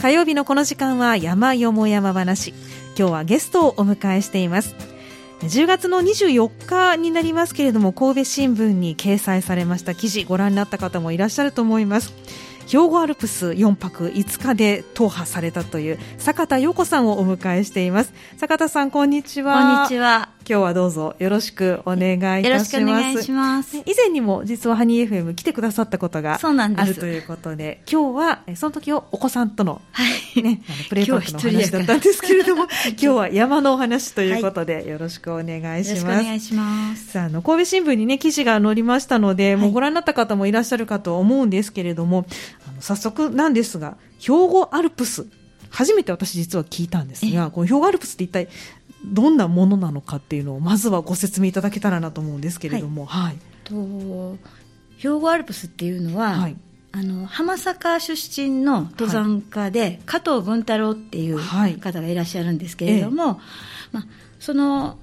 火曜日のこの時間は山よも山話。今日はゲストをお迎えしています。10月の24日になりますけれども神戸新聞に掲載されました記事ご覧になった方もいらっしゃると思います。兵庫アルプス4泊5日で踏破されたという坂田陽子さんをお迎えしています。坂田さんこんにちは。こんにちは。今日はどうぞよろしくお願いいたします。よろしくお願いします。以前にも実はハニー FM 来てくださったことがあるということで、今日はその時をお子さんとの、はいね、あのプレイパークの話だったんですけれども、今日は山のお話ということで、はい、よろしくお願いします。よろしくお願いします。さあ、あの、神戸新聞にね、記事が載りましたので、はい、もうご覧になった方もいらっしゃるかと思うんですけれども、あの早速なんですが、兵庫アルプス、初めて私実は聞いたんですが、この兵庫アルプスって一体どんなものなのかっていうのをまずはご説明いただけたらなと思うんですけれども、はい、はい、と兵庫アルプスっていうのは、はい、あの浜坂出身の登山家で、はい、加藤文太郎っていう方がいらっしゃるんですけれども、はい、まあ、その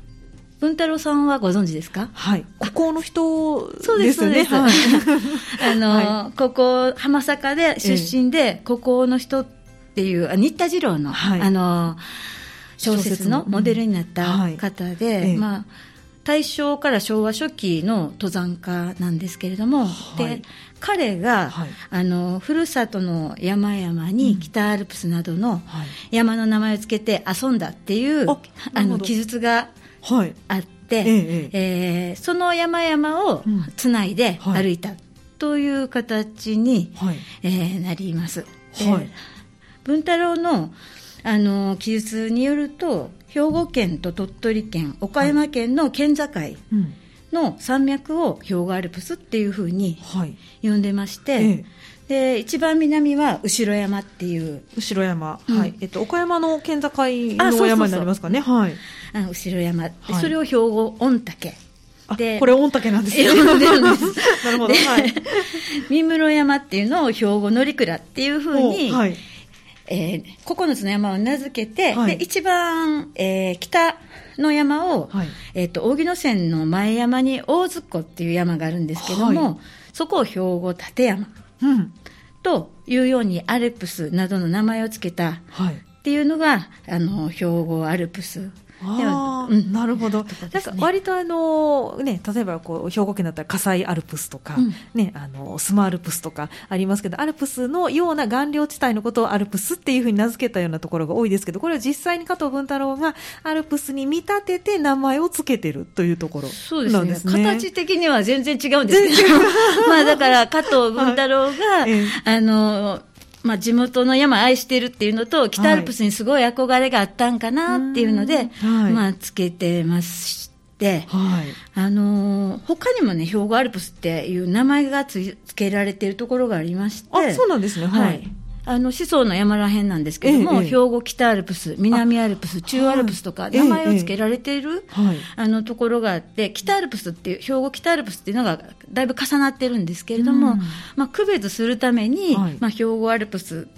文太郎さんはご存知ですか？はい。ここの人ですよね。そうです、そうです。あの、はい、ここ、浜坂で出身で、ここの人っていう、新田次郎の、はい、あの、小説のモデルになった方で、まあ、大正から昭和初期の登山家なんですけれども、はい、で彼が、はい、あのふるさとの山々に北アルプスなどの山の名前を付けて遊んだっていう、あの記述があって、はいええ。ー、その山々をつないで歩いたという形に、はい、えー、なります。はい、文太郎のあの記述によると兵庫県と鳥取県岡山県の県境の山脈を兵庫アルプスっていうふうに呼んでまして、はいええ、で一番南は後ろ山っていう後ろ山、うん、はい。えっと、岡山の県境の山になりますかね。はい。あの後ろ山、はい、それを兵庫御嶽。でこれ御嶽なんですね。なるほど、はい、三室山っていうのを兵庫乗鞍っていうふうに、はいえー、9つの山を名付けて、はい、で一番、えー、北の山を、はい、えーと、扇野線の前山に大津湖っていう山があるんですけども、はい、そこを兵庫立山、うん、というようにアルプスなどの名前を付けたっていうのが、あの兵庫アルプスあうん、なるほど、なんか割とあの、ね、例えばこう兵庫県だったら葛西アルプスとか、うん、ね、あのスマアルプスとかありますけど、アルプスのような岩稜地帯のことをアルプスっていうふうに名付けたようなところが多いですけど、これは実際に加藤文太郎がアルプスに見立てて名前を付けてるというところなんですね。すね。形的には全然違うんですけど、まあだから加藤文太郎が、は い、あのまあ、地元の山愛してるっていうのと、北アルプスにすごい憧れがあったんかなっていうので、はい、まあ、つけてまして、はい、あの他にもね、兵庫アルプスっていう名前がつけられてるところがありまして、あそうなんですね、はい、はいあの、思想の山らへんなんですけども、ええ、兵庫北アルプス、南アルプス、中アルプスとか、名前を付けられている、はい、あの、ところがあって、北アルプスっていう、兵庫北アルプスっていうのが、だいぶ重なってるんですけれども、うん、まあ、区別するために、はい、まあ、兵庫アルプス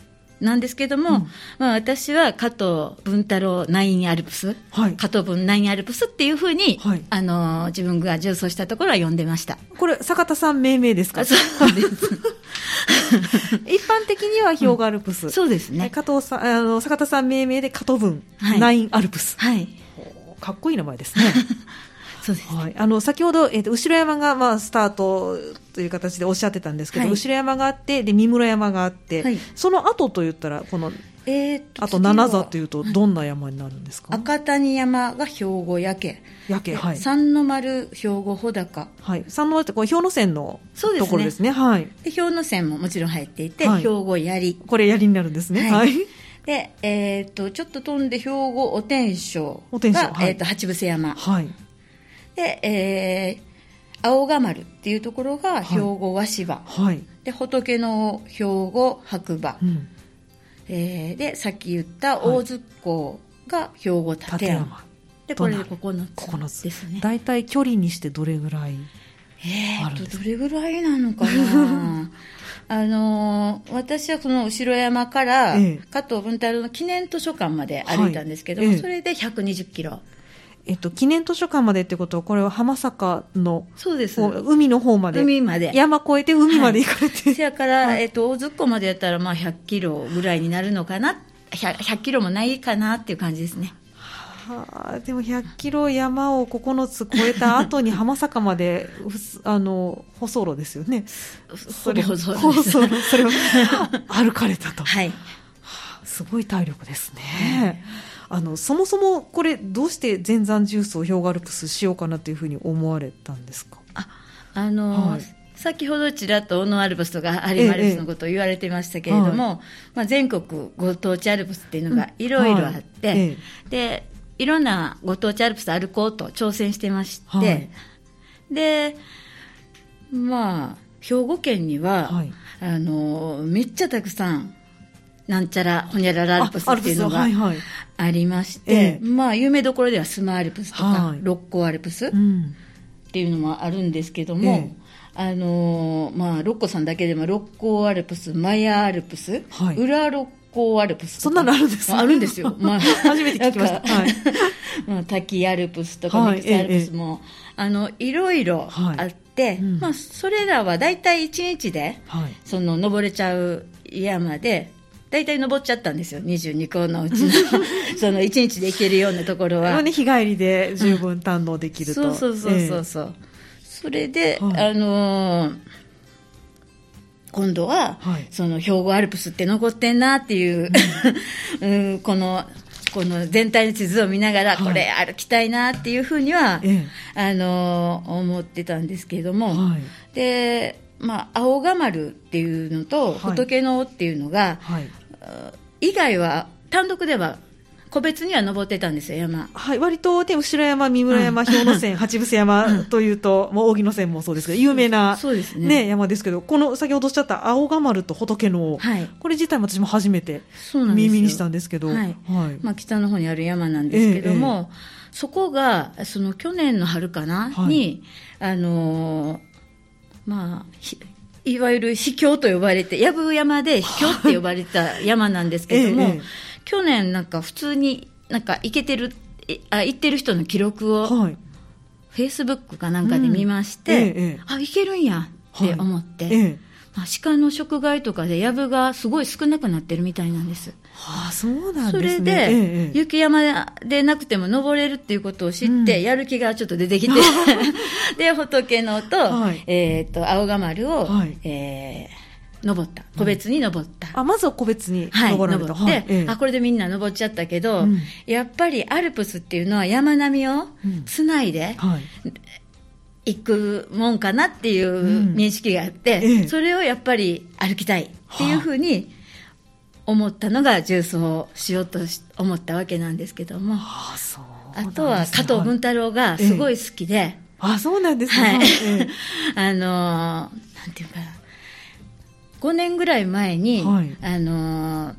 なんですけども、うん、まあ、私は加藤文太郎ナインアルプス、はい、加藤文ナインアルプスっていうふうに、はい、あの自分が重装したところは呼んでました。これ坂田さん命名ですか？そうです。一般的には兵庫アルプス、うん、そうですね。加藤さんあの坂田さん命名で加藤文、ナインアルプス。はい。かっこいい名前ですね そうです、はい、あの先ほど、えーと、後ろ山が、まあ、スタートという形でおっしゃってたんですけど、はい、後ろ山があってで三室山があって、はい、その後といったらこの、えーと、あと七座というとどんな山になるんですか、赤谷山が兵庫焼け焼け、はい、三の丸兵庫穂高、はい、三の丸ってこれ氷ノ山のところですね。はい。で氷ノ山ももちろん入っていて、はい、兵庫槍。これ槍になるんですね。はい。で、えーと、ちょっと飛んで兵庫お天正が、はい、えーと、八伏山、はい、で、えー、青が丸っていうところが兵庫和芝、はい、で仏の兵庫白馬、うん、えー、でさっき言った大津港が兵庫立山、でこれで9つですね。大体距離にしてどれぐらいえー、とどれぐらいなのかな？あのー、私はその後ろ山から、加藤文太郎の記念図書館まで歩いたんですけども、ええ、それで120キロえっと、記念図書館までってことは、これは浜坂の、そうです。海の方まで。海まで。山越えて海まで行かれて。はい、せやから、はい、えっと、大津っ子までやったら、まあ、100キロぐらいになるのかな。100, 100キロもないかなっていう感じですね。はあ、でも100キロ山を9つ越えた後に浜坂まで、あの、舗装路ですよね。それ、舗装路。それを歩かれたと。はい。すごい体力ですね。あのそもそもこれどうして全山重曹氷河アルプスしようかなというふうに思われたんですか？ああの、はい、先ほどちらっと小野アルプスとか有馬アルプスのことを言われていましたけれども、ええまあ、全国ご当地アルプスっていうのがいろいろあって、うんはい、でいろんなご当地アルプス歩こうと挑戦してまして、はい、でまあ兵庫県には、あのめっちゃたくさんなんちゃらほにゃららアルプスっていうのがありまして、はいはい、まあ有名どころではスマアルプスとか、はい、六甲アルプスっていうのもあるんですけども、えー、あのまあ六甲さんだけでも六甲アルプスマヤアルプス、はい、裏六甲アルプスそんなのあるんですあるんですよ、まあ、初めて聞きました、はい、まあ、滝アルプスとかミクスアルプスも、えー、あのいろいろあって、うん、まあ、それらは大体1日で、その登れちゃう山で大体登っちゃったんですよ、22校のうちの。その1日で行けるようなところは。ね、日帰りで十分堪能できると。うん、そうそうそうそう。えー、それで、はい、あのー、今度は、はい、その兵庫アルプスって残ってんなっていう、うん、このこの全体の地図を見ながら、これ歩きたいなっていうふうには、あの思ってたんですけれども、はい、でまあ、青が丸っていうのと、仏の尾っていうのが、はい、以外は単独では個別には登ってたんですよ、山。はい、割と、ね、後ろ山、三村山、氷ノ山、八伏山というと、もう扇野山もそうですけど、有名な、そうですね、ね、山ですけど、この先ほどおっしゃった青が丸と仏の、はい、これ自体も私も初めて耳にしたんですけど、はい、はい、まあ、北の方にある山なんですけども、ええ、そこが、その去年の春かな、はい、に、あのー、まあ、いわゆる秘境と呼ばれて、藪山で秘境って呼ばれた山なんですけども、ええ、去年なんか普通になんか行けてる、あ行ってる人の記録を、はい、フェイスブックかなんかで見まして、うんえ、あ、行けるんやって思って、まあ、鹿の食害とかで藪がすごい少なくなってるみたいなんです。はあ、そうなんね。それで、ええ、雪山でなくても登れるっていうことを知って、うん、やる気がちょっと出てきて、で、仏のと、はい、えっ、ー、と、青が丸を、はい、えー、登った。個別に登った。うん、あ、まずは個別に登られた。はい、登って、はい、あ、これでみんな登っちゃったけど、うん、やっぱりアルプスっていうのは山並みをつないで、行くもんかなっていう認識があって、うんええ、それをやっぱり歩きたいっていうふうに思ったのが重曹しようと思ったわけなんですけども、はあ、あとは加藤文太郎がすごい好きで、え、あそうなんですね、はい。あのなんていうかな5年ぐらい前に、はい、あの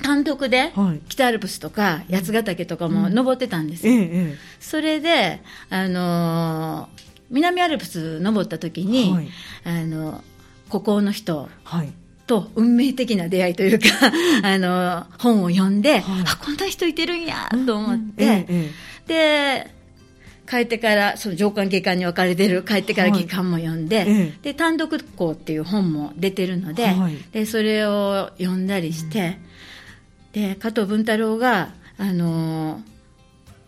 単独で北アルプスとか八ヶ岳とかも登ってたんですよ、うんええ、それで、あの南アルプス登った時に、はい、あの孤高の人と運命的な出会いというかあの本を読んで、はい、あこんな人いてるんやと思って、うんえ、で帰ってからその上官下官に分かれてる帰ってから下官も読んではい、で単独校っていう本も出てるのではい、でそれを読んだりして、で加藤文太郎が、あの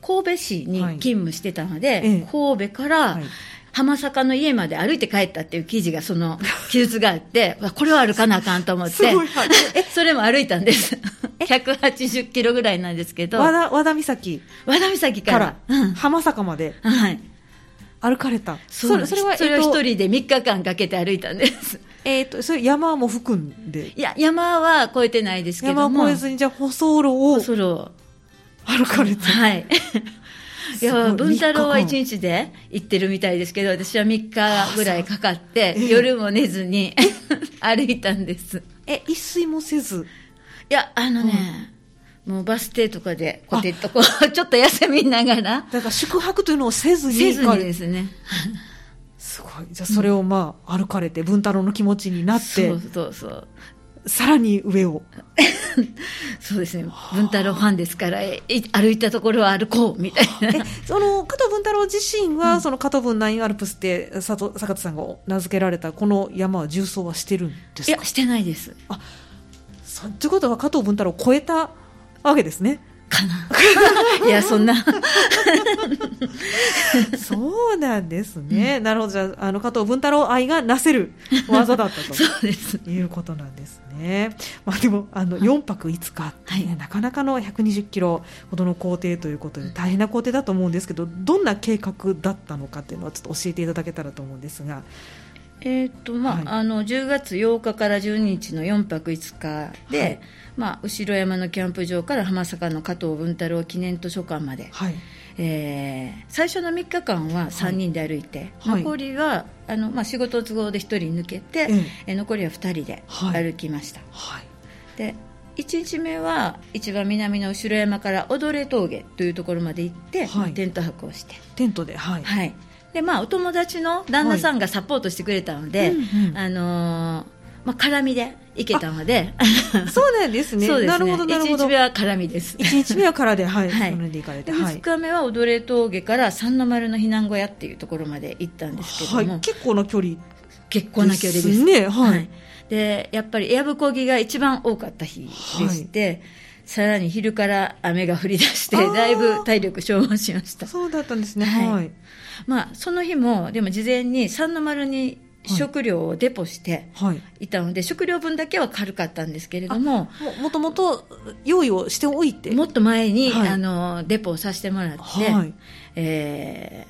ー、神戸市に勤務してたので、はい、神戸から、浜坂の家まで歩いて帰ったっていう記事が、その 記述があって、これは歩かなあかんと思って、え、それも歩いたんです。180キロぐらいなんですけど。和田、和田岬。和田岬から。うん、浜坂まで。はい。歩かれた。それそれは、それを一人で3日間かけて歩いたんです。えっ、ー、と、それ山も含んで？いや、山は越えてないですけども。山越えずに、じゃあ、舗装路を。舗装路歩かれて。はい。いや、文太郎は1日で行ってるみたいですけど、私は3日ぐらいかかって、夜も寝ずに 歩いたんです。え、一睡もせず？いや、あのね、うん、もうバス停とかで、こてっとこう、ちょっと休みながら。だから宿泊というのをせずに。せずにですね。すごい。じゃあそれをまあ、歩かれて、文太郎の気持ちになって。そうそうそう。さらに上を。そうですね。文太郎ファンですから歩いたところは歩こうみたいな。その加藤文太郎自身は、うん、その加藤文ナインアルプスって佐藤坂田さんが名付けられたこの山は重走はしてるんですか？いやしてないです。あそうということは加藤文太郎を超えたわけですねかな。いやそんな。そうなんですね、うん、なるほど。じゃあの加藤文太郎愛がなせる 技だったと。そうです。いうことなんですね、まあ、でもあの4泊5日はい、なかなかの120キロほどの工程ということで大変な工程だと思うんですけどどんな計画だったのかっていうのはちょっと教えていただけたらと思うんですが。えーとまあ、はい、あの10月8日から12日の4泊5日で、はい、まあ、後山のキャンプ場から浜坂の加藤文太郎記念図書館まで、はい、えー、最初の3日間は3人で歩いて、はい、残りはあの、まあ、仕事都合で1人抜けて、えー、残りは2人で歩きました。はい、で1日目は一番南の後山から踊れ峠というところまで行って、はい、テント泊をして。テントではい、はい、でまあお友達の旦那さんがサポートしてくれたので、はい。うんうん、あのーまあ、絡みで行けたので そうなんですね。そうですね。なるほどなるほど。1日目は絡みです。1日目は空ではい、はい、で行かれて、2日目は踊れ峠から三の丸の避難小屋っていうところまで行ったんですけども、はい、結構な距離結構な距離です。ねはい、はい、でやっぱりエアブコギが一番多かった日でして、はいさらに昼から雨が降り出して、だいぶ体力消耗しました。そうだったんですね。はい。まあ、その日も、でも事前に三の丸に食料をデポしてい。たので、はい、食料分だけは軽かったんですけれどももともと用意をしておいて？もっと前に、はい、あのデポをさせてもらって、はい、え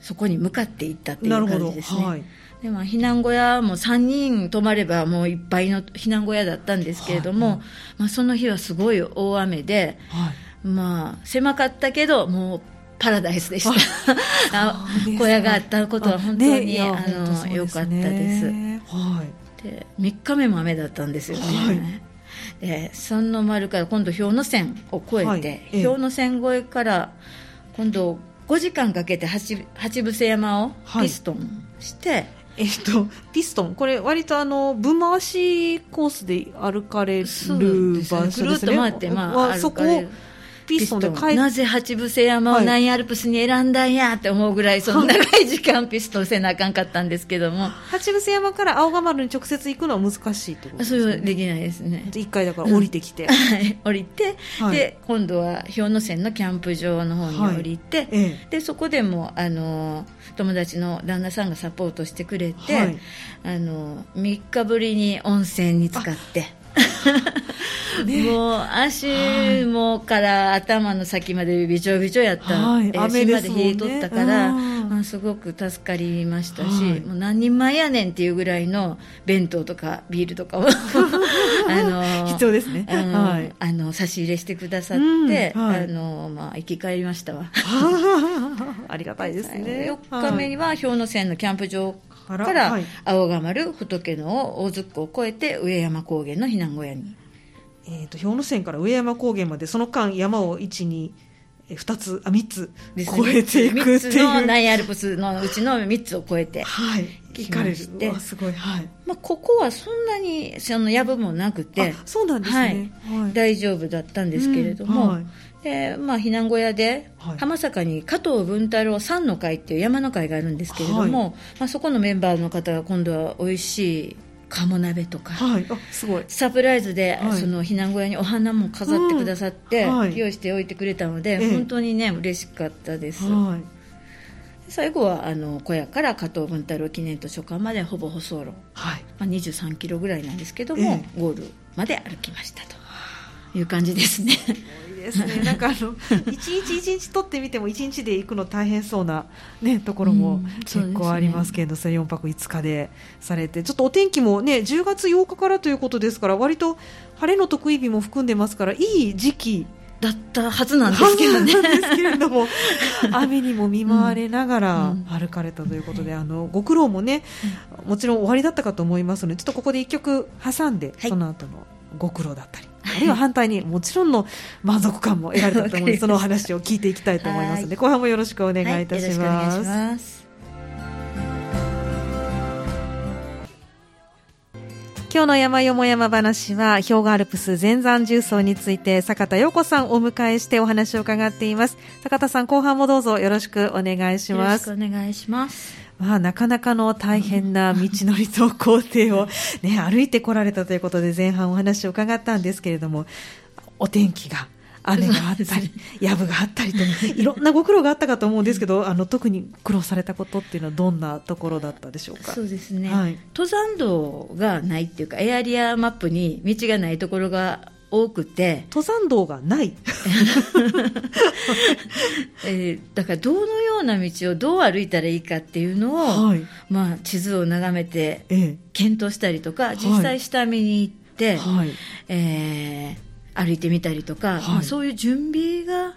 ー、そこに向かっていったっていう感じですね。はいでも避難小屋も3人泊まればもういっぱいの避難小屋だったんですけれども、はいまあ、その日はすごい大雨で、はい、まあ狭かったけどもうパラダイスでした。小屋があったことは本当に、ね、あの良、ね、かったです。はい。で3日目も雨だったんですよね。はい、で三の丸から今度氷ノ山を越えて、はい、氷ノ山越えから今度5時間かけて八八伏山をピストンして、はいえっと、ピストン、これ、割とあの分回しコースで歩かれる場所ですね。ぐるっと回って、まあ、そこをピストンで帰なぜ八伏山をナインアルプスに選んだんやって思うぐらい、その長い。時間ピストンせなあかんかったんですけども。八伏山から青ヶ丸に直接行くのは難しいってことですね。そうできないですね。一回だから降りてきて。うん、はい、降りて、はい、で、今度は氷ノ山のキャンプ場の方に降りて、はいええ、で、そこでも、あの、友達の旦那さんがサポートしてくれて、はい、あの、3日ぶりに温泉に使って、もう足もから頭の先までびちょびちょやった、はい、雨まで冷えとったから、まあ、すごく助かりましたし、はい、もう何人前やねんっていうぐらいの弁当とかビールとかを あの必要ですね。あの、はい、あの差し入れしてくださって、うんはい、あのまあ、生き返りましたわ。ありがたいですね。4日目には氷ノ山のキャンプ場から。青ヶ丸仏の大津湖を越えて上山高原の避難小屋に。えーと、氷ノ山から上山高原までその間山を1、2、2つあ3つ超えていくっていう。のナイアルプスのうちの3つを超えてはい。行かれる。すごい。はい。まあ、ここはそんなにその藪もなくて。そうなんですね、はい、はい、大丈夫だったんですけれども、うん。はいでまあ、避難小屋で、浜坂に加藤文太郎山の会っていう山の会があるんですけれども、はい、まあ、そこのメンバーの方が今度は美味しい鴨鍋とか、はい、すごい。サプライズで、はい、その避難小屋にお花も飾ってくださって、うんはい、用意しておいてくれたので、ええ、本当にね嬉しかったです、はい、最後はあの小屋から加藤文太郎記念図書館までほぼ舗装路、はい。まあ、23キロぐらいなんですけども、え、ゴールまで歩きましたという感じですね。ですね。なんかあの一日一日取ってみても一日で行くの大変そうな、ね、ところも結構ありますけど、うん、それ4泊5日でされて。ちょっとお天気もね10月8日からということですから割と晴れの得意日も含んでますからいい時期だったはずなんですけどね。ですけれども 雨にも見舞われながら歩かれたということで、うん、あのご苦労もね、もちろん終わりだったかと思いますのでちょっとここで1曲挟んで、はい、その後のご苦労だったりあるいは反対にもちろんの満足感も得られたと思うので そのお話を聞いていきたいと思いますので後半もよろしくお願いいたします。今今日の山よも山話は、氷河アルプス全山重曹について、坂田陽子さんをお迎えしてお話を伺っています。坂田さん、後半もどうぞよろしくお願いします。よろしくお願いします。まあ、なかなかの大変な道のりと工程を、ね、歩いてこられたということで前半お話を伺ったんですけれどもお天気が雨があったり、藪があったりと、いろんなご苦労があったかと思うんですけど、あの特に苦労されたことっていうのは、どんなところだったでしょうか？そうですね、はい、登山道がないっていうか、エアリアマップに道がないところが多くて。登山道がない、えー、だからどのような道をどう歩いたらいいかっていうのを、はい、まあ、地図を眺めて検討したりとか、実際下見に行って、はい、えー、歩いてみたりとか、はい、まあ、そういう準備が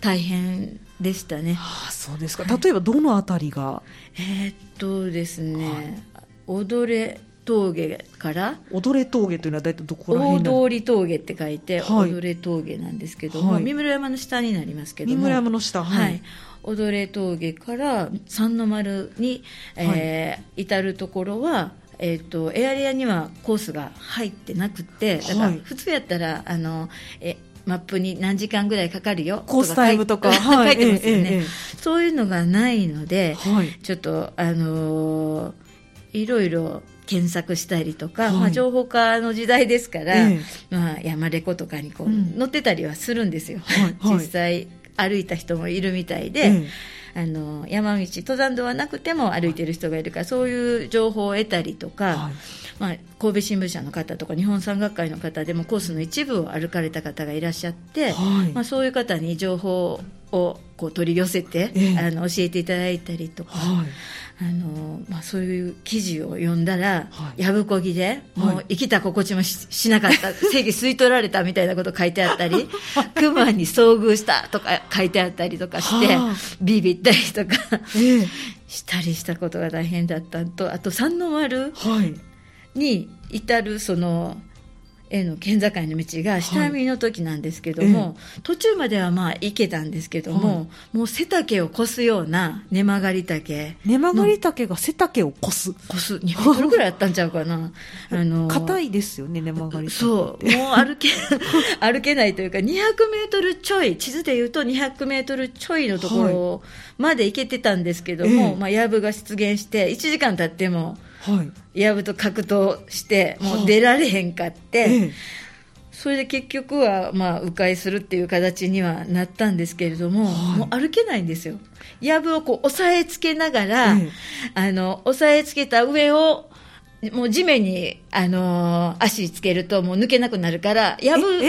大変でしたね。はあ、そうですか。例えばどのあたりが、えー、っとですね、踊れ峠から踊れ峠というのは大体どこら辺大通峠って書いて、はい、踊れ峠なんですけども、はい、三村山の下になりますけども。三村山の下はい、はい、踊れ峠から三の丸に、えー至るところはえーと、エアリアにはコースが入ってなくてだから普通やったらあのえマップに何時間ぐらいかかるよコースタイムとか。書いてますよね、えええ、そういうのがないので、はい、ちょっとあのー、いろいろ検索したりとか、はい、まあ、情報化の時代ですから、ええ、まあ、山レコとかにこう、うん、載ってたりはするんですよ、はい、実際歩いた人もいるみたいで、え、あの山道登山道はなくても歩いてる人がいるから、そういう情報を得たりとか、まあ、神戸新聞社の方とか日本山岳会の方でもコースの一部を歩かれた方がいらっしゃって、まあ、そういう方に情報をこう取り寄せて、あの教えていただいたりとか。あのまあ、そういう記事を読んだら、はい、やぶこぎで、もう生きた心地もしなかった、正義吸い取られたみたいなこと書いてあったり、熊に遭遇したとか書いてあったりとかして、ビビったりとか、えー、したりしたことが大変だったと、あと三の丸に至るそのへの県境の道が下見の時なんですけども、はいえ。途中まではまあ行けたんですけども、はい、もう背丈を越すような根曲がり竹根曲がり竹が背丈を越す。越す。2メートルぐらいあったんちゃうかな。あの硬いですよね根曲がり竹そうもう歩け 歩けないというか200メートルちょい地図でいうと200メートルちょいのところまで行けてたんですけども、はい、まあ、やぶが出現して1時間経ってもやぶと格闘してもう出られへんかって、それで結局はまあ迂回するっていう形にはなったんですけれども、もう歩けないんですよ。やぶをこう押さえつけながら、あの押さえつけた上をもう地面に、あのー、足つけるともう抜けなくなるから、やぶ、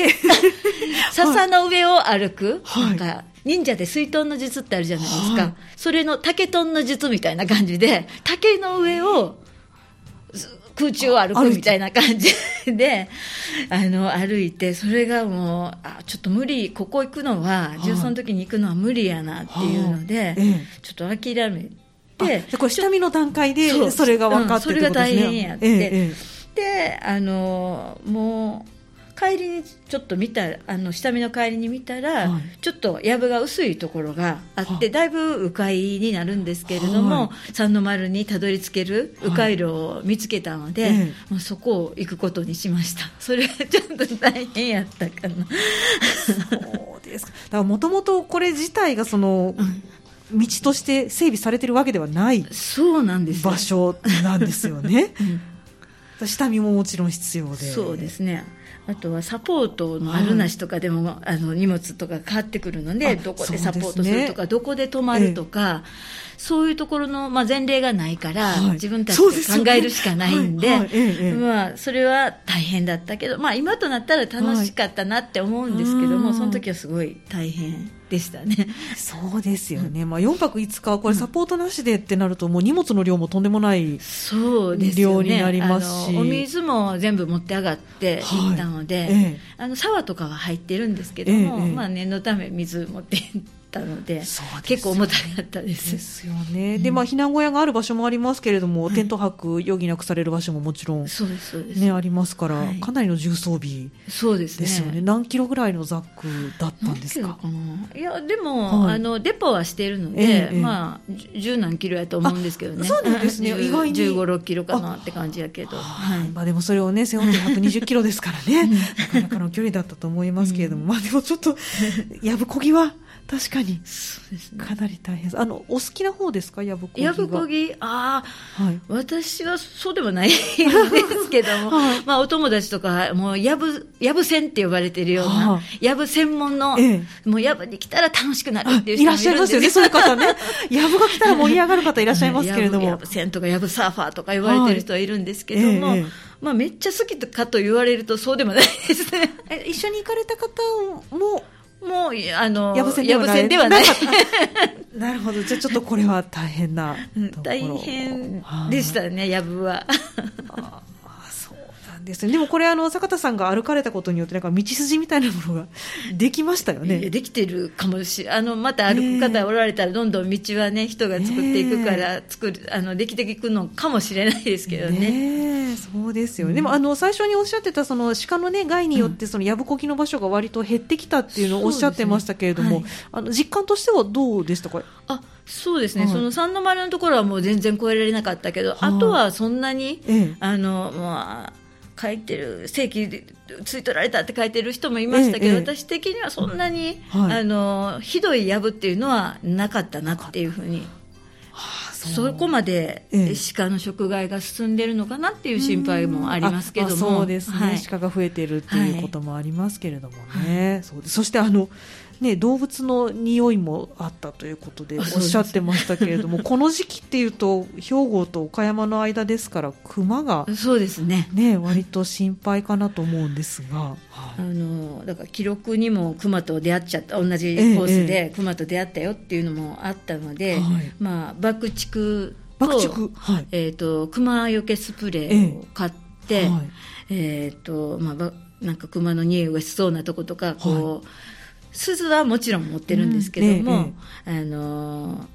笹の上を歩く、はい、なんか、忍者で水遁の術ってあるじゃないですか。はい、それの竹遁の術みたいな感じで、竹の上を空中を歩くみたいな感じ。で、あの、歩いて、それがもう、あ、ちょっと無理、ここ行くのは、重曹の時に行くのは無理やなっていうので、ちょっと諦めて。これ下見の段階でそれが分かって、うん、それが大変やって。ええ、で、あの、もう、帰りにちょっと見たあの下見の帰りに見たら、はい、ちょっと藪が薄いところがあって、だいぶ迂回になるんですけれども、はい、三の丸にたどり着ける迂回路を見つけたので、はい、まあ、そこを行くことにしました。それはちょっと大変やったかな。そうですか。だからもともとこれ自体がその、うん。道として整備されてるわけではないそうなんです。場所なんですよね。うん、下見ももちろん必要で。そうですねあとはサポートのあるなしとかでも、はい、あの荷物とか変わってくるのでどこでサポートするとか、ね、どこで泊まるとか、ええそういうところの、まあ、前例がないから、はい、自分たちで考えるしかないんで、まあ、それは大変だったけど、まあ、今となったら楽しかったなって思うんですけども、はい、その時はすごい大変でしたね。そうですよね。まあ、4泊5日、これサポートなしでってなると、もう荷物の量もとんでもない量になりますし。お水も全部持って上がって行ったので、はいええ、あの、沢とかは入ってるんですけども、え、まあ、念のため水持って行ったったので、結構重たかったです。ですよね。で、まあ、避難小屋がある場所もありますけれども、テント泊余儀なくされる場所ももちろん、そうです、そうです。ね、ありますから、かなりの重装備そうですですよね。何キロぐらいのザックだったんですか？いや、でも、あの、デポはしているので、まあ、十何キロやと思うんですけどね。そうなんですね。意外に。15、6キロかなって感じやけど。はい。まあ、でもそれをね、背負って120キロですからね、なかなかの距離だったと思いますけれども、まあでもちょっと、やぶこぎは、確かに、そうですね、かなり大変。あのお好きな方ですか？やぶこぎやぶこぎああ、はい、私はそうでもないんですけども、はい、まあお友達とかもうやぶやぶ船って呼ばれているような、やぶ専門の、ええ、もうやぶに来たら楽しくなるっていう人もいらっしゃいますよね そういう方ね。やぶが来たら盛り上がる方いらっしゃいますけれども。やぶ船とかやぶサーファーとか言われてる人はいるんですけども、はいえまあ、めっちゃ好きかと言われるとそうでもないですね一緒に行かれた方ももう、あの、やぶせんではない。なるほど。じゃあちょっとこれは大変な大変でしたね、やぶは。ですね、でもこれあの坂田さんが歩かれたことによってなんか道筋みたいなものができましたよね。できてるかもしれあのまた歩く方おられたらどんどん道はね人が作っていくから作るあのできていくのかもしれないですけどね、ね、そうですよね、うん、でもあの最初におっしゃってたその鹿のね害によってそのやぶこぎの場所が割と減ってきたっていうのをおっしゃってましたけれども、ねはい、あの実感としてはどうでしたか？あそうですね、はい、その三の丸のところはもう全然超えられなかったけど、あ。とはそんなに、ええ、あのまあ書いてる正規でつい取られたって書いてる人もいましたけど、ええ、私的にはそんなに、はい、あのひどいやぶっていうのはなかったなっていうふうに。はあ、そこまで鹿の食害が進んでるのかなっていう心配もありますけども、そうですね、はい、鹿が増えているっていうこともありますけれどもね、はい、そうそしてあのね、動物の匂いもあったということでおっしゃってましたけれども、この時期っていうと兵庫と岡山の間ですから熊がそうですね。ね割と心配かなと思うんですが、あのだから記録にも熊と出会っちゃった同じコースで熊と出会ったよっていうのもあったので、ええまあ、爆竹と爆竹、はい。えーと、熊よけスプレーを買って、えはい。えーとまあ、なんか熊の匂いがしそうなとことかこう、はい鈴はもちろん持ってるんですけども、うんええ、あの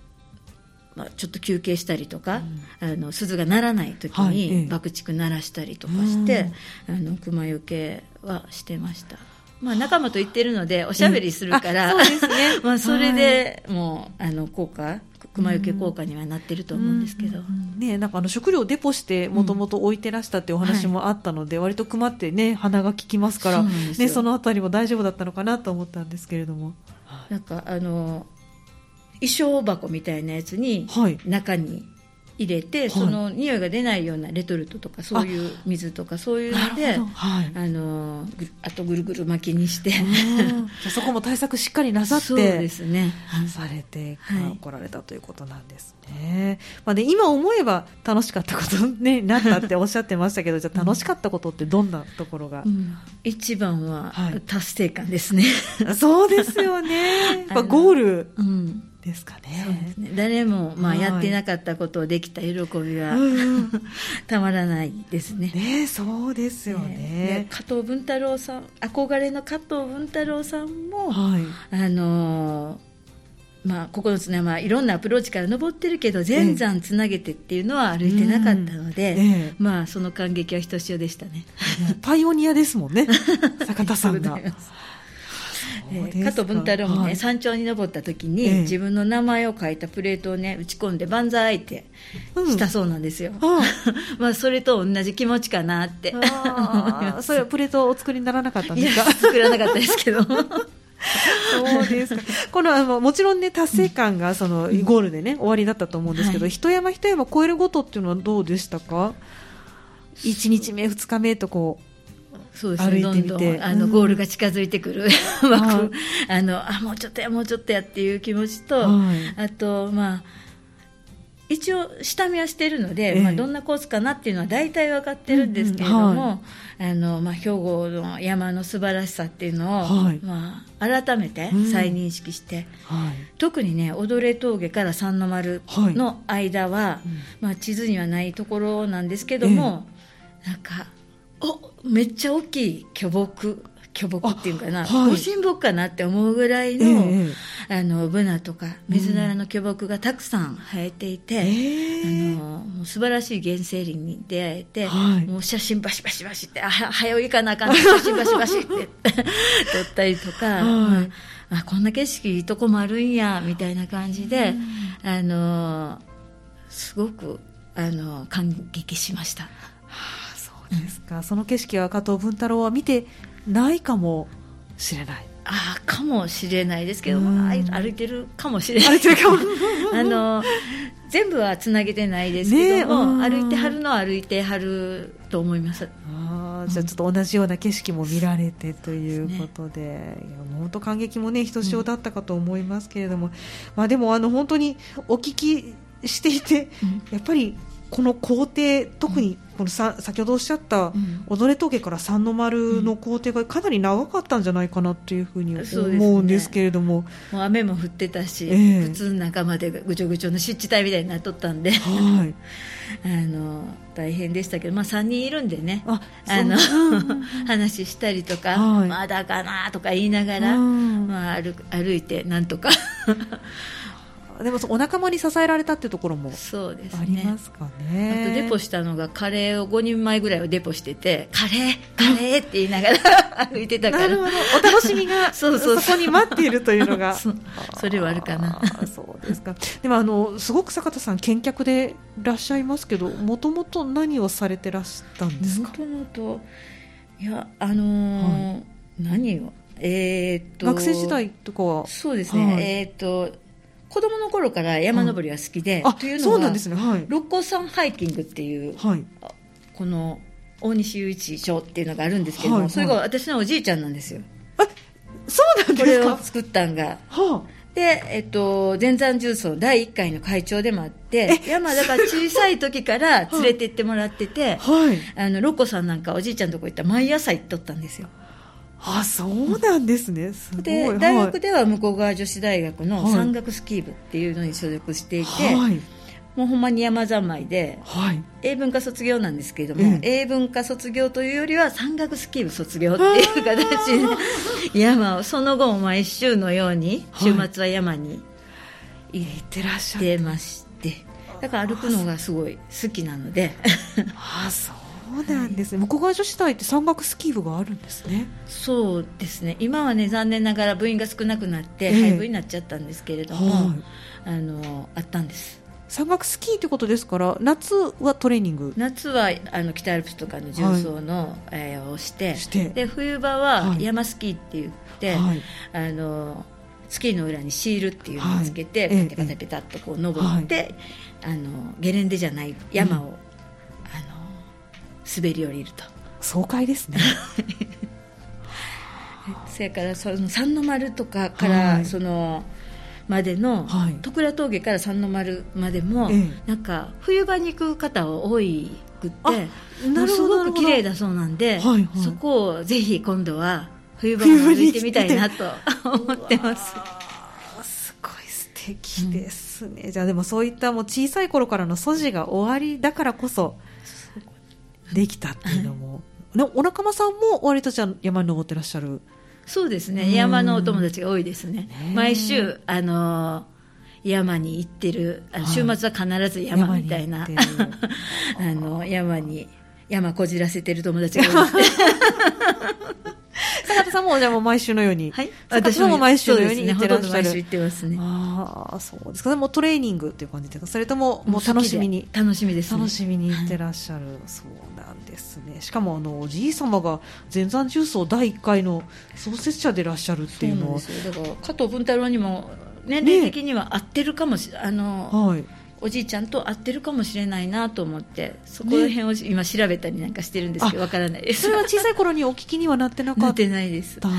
まあ、ちょっと休憩したりとか、うん、あの鈴が鳴らない時に爆竹鳴らしたりとかして、はい、あの熊よけはしてました。まあ、仲間と言ってるのでおしゃべりするから、そうですね。まあそれでもうあの効果熊よけ効果にはなってると思うんですけど、ね、なんかあの食料デポしてもともと置いてらしたっていうお話もあったので、うん、割と熊ってね鼻が効きますからそね、そのあたりも大丈夫だったのかなと思ったんですけれども。なんかあの衣装箱みたいなやつに中に入れて、はい、その匂いが出ないようなレトルトとかそういう水とかそういうので、はい、あのあとぐるぐる巻きにして。そこも対策しっかりなさってそうですね。されて来られたということなんですね、まあ、で今思えば楽しかったことに なったっておっしゃってましたけどじゃあ楽しかったことってどんなところが、うん、一番は達成感ですね、はい、そうですよね。やっぱゴール、うんですかね。ね。誰も、まあ、やってなかったことをできた喜びは、たまらないですね。ねそうですよね。ね。加藤文太郎さん、憧れの加藤文太郎さんも、はい、あのまあ、9つの山いろんなアプローチから登ってるけど全山つなげてっていうのは歩いてなかったので、ええ、まあ、その感激はひとしおでしたね。パイオニアですもんね。坂田さんが。加藤文太郎もね、はい、山頂に登った時に、ええ、自分の名前を書いたプレートをね打ち込んで万歳ってしたそうなんですよ、うん、まあそれと同じ気持ちかなって。それはプレートをお作りにならなかったんですか？作らなかったですけど。そうですか。このあのもちろんね達成感がそのゴールでね、終わりだったと思うんですけど、はい、一山一山越えるごとっていうのはどうでしたか？一日目二日目とこうそうですね、どんどんあの、ゴールが近づいてくる。枠、あのあもうちょっとやもうちょっとやっていう気持ちと、はい、あとまあ一応下見はしているので、えまあ、どんなコースかなっていうのは大体分かってるんですけれども、うんうんはい、あのまあ、兵庫の山の素晴らしさっていうのを、はい、まあ、改めて再認識して、うんはい、特にね踊れ峠から三の丸の間は、まあ、地図にはないところなんですけども、え、なんかおめっちゃ大きい巨木巨木っていうかな、ご神木かなって思うぐらいの、えー、あのブナとか水ならの巨木がたくさん生えていて、うん、あのもう素晴らしい原生林に出会えて、はい、もう写真バシバシバシってあ早いかなあかん写真バシバシって 撮ったりとか、はい、あこんな景色いいとこもあるんやみたいな感じで、うん、あのすごくあの感激しました。ですか、うん、その景色は加藤文太郎は見てないかもしれない。ああかもしれないですけど、歩いてるかもしれない。歩いてるかも。あの全部はつなげてないですけども、ね、歩いてはるのは歩いてはると思います。あじゃあちょっと同じような景色も見られてということで、ね、本当感激もねひとしおだったかと思いますけれども、うん、まあでもあの本当にお聞きしていて、うん、やっぱりこの工程特にこのさ先ほどおっしゃった踊れ峠から三の丸の工程がかなり長かったんじゃないかなというふうに思うんですけれども、ね、もう雨も降ってたし、えー、普通中までぐちょぐちょの湿地帯みたいになっとったんで、はい、あの大変でしたけど、まあ、3人いるんでね。あの 話したりとか、はい、まだかなとか言いながら、まあ、歩歩いてなんとか でもお仲間に支えられたっていうところもありますかね、ね、あとデポしたのがカレーを5人前ぐらいをデポしててカレーカレーって言いながら歩いてたから。お楽しみが そうそうそこに待っているというのが。それはあるかな。そうですか。でもあのすごく坂田さん見客でいらっしゃいますけどもともと何をされてらしたんですか？もともといやあのーはい、何を？えー、っと学生時代とかは？そうですね、はい、えー、っと子供の頃から山登りは好きで、というのは、ね。はい、六甲山ハイキングっていう、はい、この大西雄一賞っていうのがあるんですけども、はいはい、それが私のおじいちゃんなんですよ。えそうなんですか？これを作ったんが。はあで、えっと、全山重曹第1回の会長でもあって、山だから小さい時から連れて行ってもらってて、はい、あの、ロコさんなんかおじいちゃんのとこ行ったら毎朝行っとったんですよ。あそうなんですね。すで大学では向こう側女子大学の山岳スキー部っていうのに所属していて、はい、もうほんまに山三昧で、はい、英文科卒業なんですけれども、英文科卒業というよりは山岳スキー部卒業っていう形で山をその後も毎週のように週末は山に行ってらっしゃってましてだから歩くのがすごい好きなので。あそうそうなんですね、向こう側女子大って山岳スキー部があるんですね。そうですね。今はね残念ながら部員が少なくなって廃部になっちゃったんですけれども、はい、あのあったんです。山岳スキーってことですから夏はトレーニング？夏はあの北アルプスとかの重曹の、はい、えー、をしてで冬場は山スキーって言って、はい、あのスキーの裏にシールっていうのをつけて、はい、ペタペタペタっとこう登って、あのゲレンデじゃない山を滑り降りると。爽快ですね。それからその三の丸とかから、はい、そのまでの、はい、徳良峠から三の丸までも、ええ、なんか冬場に行く方多いくってすごく綺麗だそうなんで、はいはい、そこをぜひ今度は冬場も歩いてみたいなと思ってます。すごい素敵ですね、うん、じゃあでもそういったもう小さい頃からの素地が終わりだからこそできたっていうのも、ね、お仲間さんも割とじゃ山に登ってらっしゃる？そうですね。山のお友達が多いですね。毎週あの山に行ってる。週末は必ず山みたいな、はい、あの山に山こじらせてる友達がいます 坂田さんもじゃもう毎週のように、はい、私も毎週のように行ってらっしゃる。毎週行ってますね。ああ、そうですか。もうトレーニングっていう感じですか。それとももう楽しみに楽しみです、ね、楽しみに行ってらっしゃる。はい、そうなんですね。しかもあのおじい様が全山重曹第一回の創設者でいらっしゃるっていうのは、だから加藤文太郎にも年齢的には合ってるかもしれ、ね、あの。はい。おじいちゃんと合ってるかもしれないなと思ってそこら辺を今調べたりなんかしてるんですけどわ、からないです。それは小さい頃にお聞きにはなってなかった。なってないです。じゃ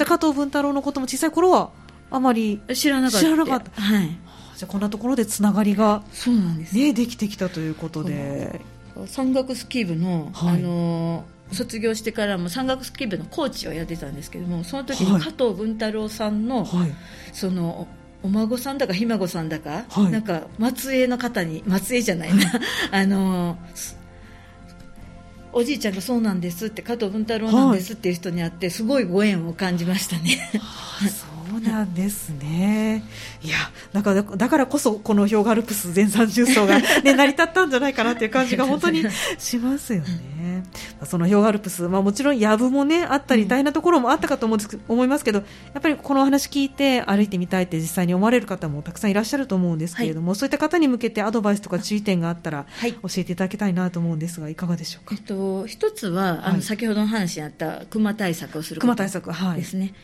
あ加藤文太郎のことも小さい頃はあまり知らなかった。知らなかった。はい。じゃあこんなところでつながりがそうなんです。ねできてきたということで。山岳スキー部の、はい、あの卒業してからも山岳スキー部のコーチをやってたんですけどもその時に加藤文太郎さんの、はい、そのお孫さんだかひ孫さんだか、はい、なんか末裔の方に末裔じゃないな あのおじいちゃんがそうなんですって加藤文太郎なんですっていう人に会ってすごいご縁を感じましたね。はあそうなんですね。いや、だから、だからこそ、この氷河アルプス全山重曹が、ね、成り立ったんじゃないかなっていう感じが本当にしますよね。その氷河アルプス、まあもちろん、やぶもね、あったり、大変なところもあったかと思思いますけど、やっぱりこの話聞いて、歩いてみたいって実際に思われる方もたくさんいらっしゃると思うんですけれども、はい、そういった方に向けてアドバイスとか注意点があったら、教えていただきたいなと思うんですが、いかがでしょうか？えっと、一つは、あの、先ほどの話にあった熊対策をすることですね。熊対策、はい。ですね。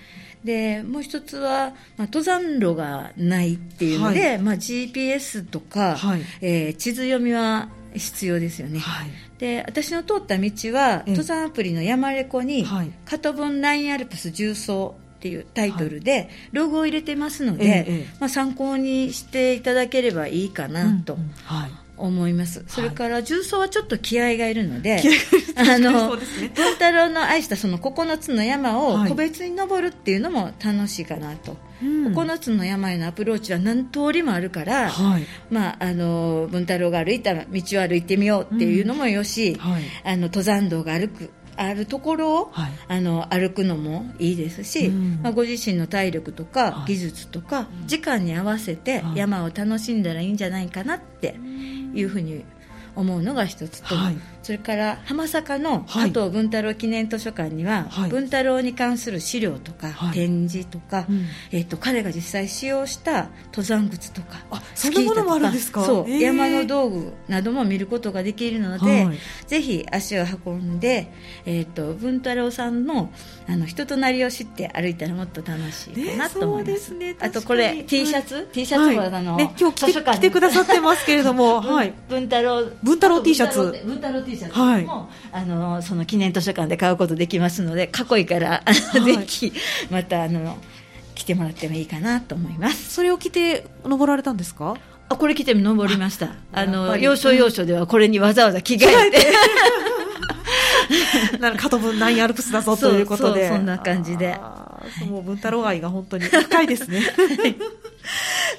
でもう一つは、まあ、登山路がないっていうので、はい、まあ、GPS とか、はい、えー、地図読みは必要ですよね、はい、で私の通った道は登山アプリの山レコに「カトボンナインアルプス重曹」っていうタイトルでロゴを入れてますので、まあ、参考にしていただければいいかなと。うんうん。はい思います。それから重曹はちょっと気合がいるので、あの、文太郎の愛したその9つの山を個別に登るっていうのも楽しいかなと。9つの山へのアプローチは何通りもあるから、はい、まあ、あの文太郎が歩いた道を歩いてみようっていうのもよし、うん。はい、あの登山道が歩くあるところを、はい、あの歩くのもいいですし、うん、まあ、ご自身の体力とか技術とか、時間に合わせて山を楽しんだらいいんじゃないかなっていうふうに思うのが一つと、はい、それから浜坂の加藤文太郎記念図書館には、はい、文太郎に関する資料とか、はい、展示とか、うん、えーと、彼が実際使用した登山靴とかスキーとかそう、山の道具なども見ることができるので、ぜひ足を運んで、えーと、文太郎さんのあの人となりを知って歩いたらもっと楽しいかなと思います。ね、あとこれ T シャツ、T シャツはあの、ね、今日着て着てくださってますけれども、はい、文太郎文太郎 T シャツ。文太郎 T シャツも、はい、あのその記念図書館で買うことできますので過去いから、はい、ぜひまたあの来てもらってもいいかなと思います。それを着て登られたんですか？あこれ着て登りました。あの要所要所ではこれにわざわざ着替えて。なる加藤分ナインアルプスだぞということで。そんな感じで。もう文太郎愛が本当に深いですね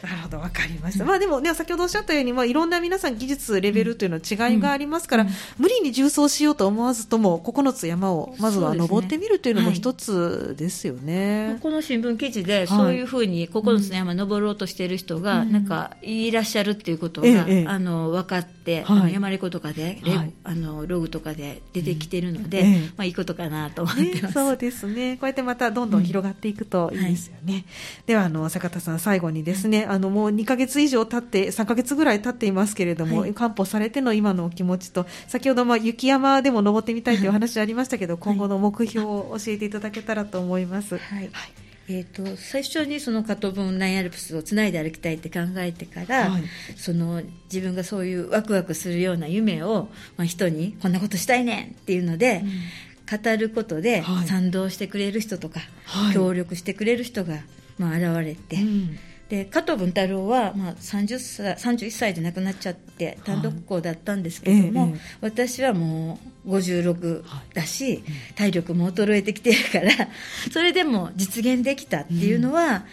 なるほど、わかりました。まあでもね、先ほどおっしゃったように、まあいろんな皆さん技術、レベルというのは違いがありますから、うん。うん、無理に重装しようと思わずとも、9つ山をまずは登ってみるというのも一つですよね。ね。この新聞記事で、そういうふうに9つの山登ろうとしている人が、なんかいらっしゃるっていうことが、あの分かって、はい、山レコとかで、はい、あのログとかで出てきてるので、まあいいことかなと思ってます。そうですね。こうやってまたどんどん広がっていくといいですよね。では、あの、坂田さん、最後にですね、あのもう2か月以上経って3か月ぐらい経っていますけれども、はい、担保されての今のお気持ちと先ほどまあ雪山でも登ってみたいという話ありましたけど、今後の目標を教えていただけたらと思います。はい、はい。えーと、最初にその加藤分ナインアルプスをつないで歩きたいって考えてから、はい、その自分がそういうワクワクするような夢を、まあ、人にこんなことしたいねんっていうので、うん、語ることで賛同してくれる人とか、はい、協力してくれる人が、まあ、現れて、うんで加藤文太郎は、まあ、30歳31歳で亡くなっちゃって単独校だったんですけども、はい。ええ、私はもう56だし、はい、体力も衰えてきてるから それでも実現できたっていうのは、うん、や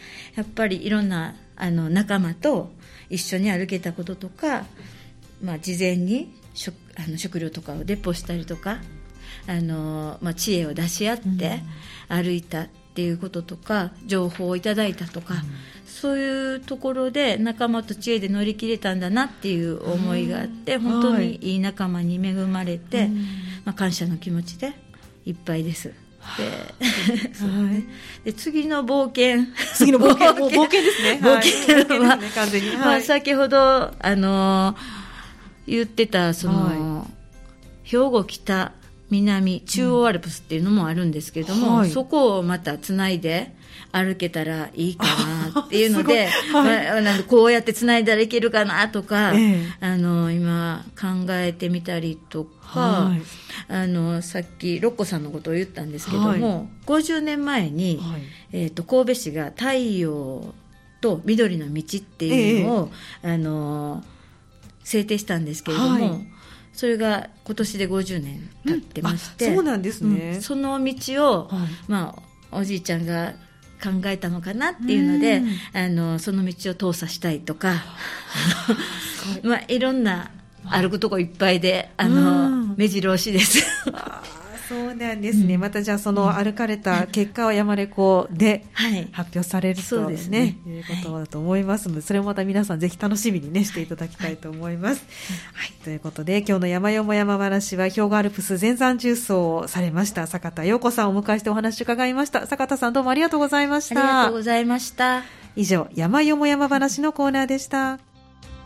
っぱりいろんなあの仲間と一緒に歩けたこととか、まあ、事前に食あの食料とかをデポしたりとかあの、まあ、知恵を出し合って歩いたっていうこととか情報をいただいたとか。うん。そういうところで仲間と知恵で乗り切れたんだなっていう思いがあって、本当にい。い仲間に恵まれて、まあ、感謝の気持ちでいっぱいです。でで次の冒険。次の冒険。冒険ですね。冒険は、ね、完全に、まあ、先ほどあの言ってたその、兵庫北南中央アルプスっていうのもあるんですけども、はい、そこをまたつないで歩けたらいいかなっていうので、はい。まあ、こうやってつないだらいけるかなとか、ええ、あの今考えてみたりとか、はい、あのさっきロッコさんのことを言ったんですけども、はい、50年前に、はい、えーと、神戸市が太陽と緑の道っていうのを、え、あの制定したんですけれども、それが今年で50年経ってまして、うん、そうなんですね、うん、その道を、まあ、おじいちゃんが考えたのかなっていうので、あのその道を通さしたいとか まあ、いろんな歩くとこいっぱいであの、目白押しです。そうなんですね、うん、またじゃあその歩かれた結果は山レコで発表されると、ね、ね、いうことだと思いますので、それもまた皆さんぜひ楽しみにねしていただきたいと思います。はい、ということで今日の山よも山話は兵庫アルプス全山重奏をされました坂田陽子さんをお迎えしてお話を伺いました。坂田さんどうもありがとうございました。ありがとうございました。以上山よも山話のコーナーでした。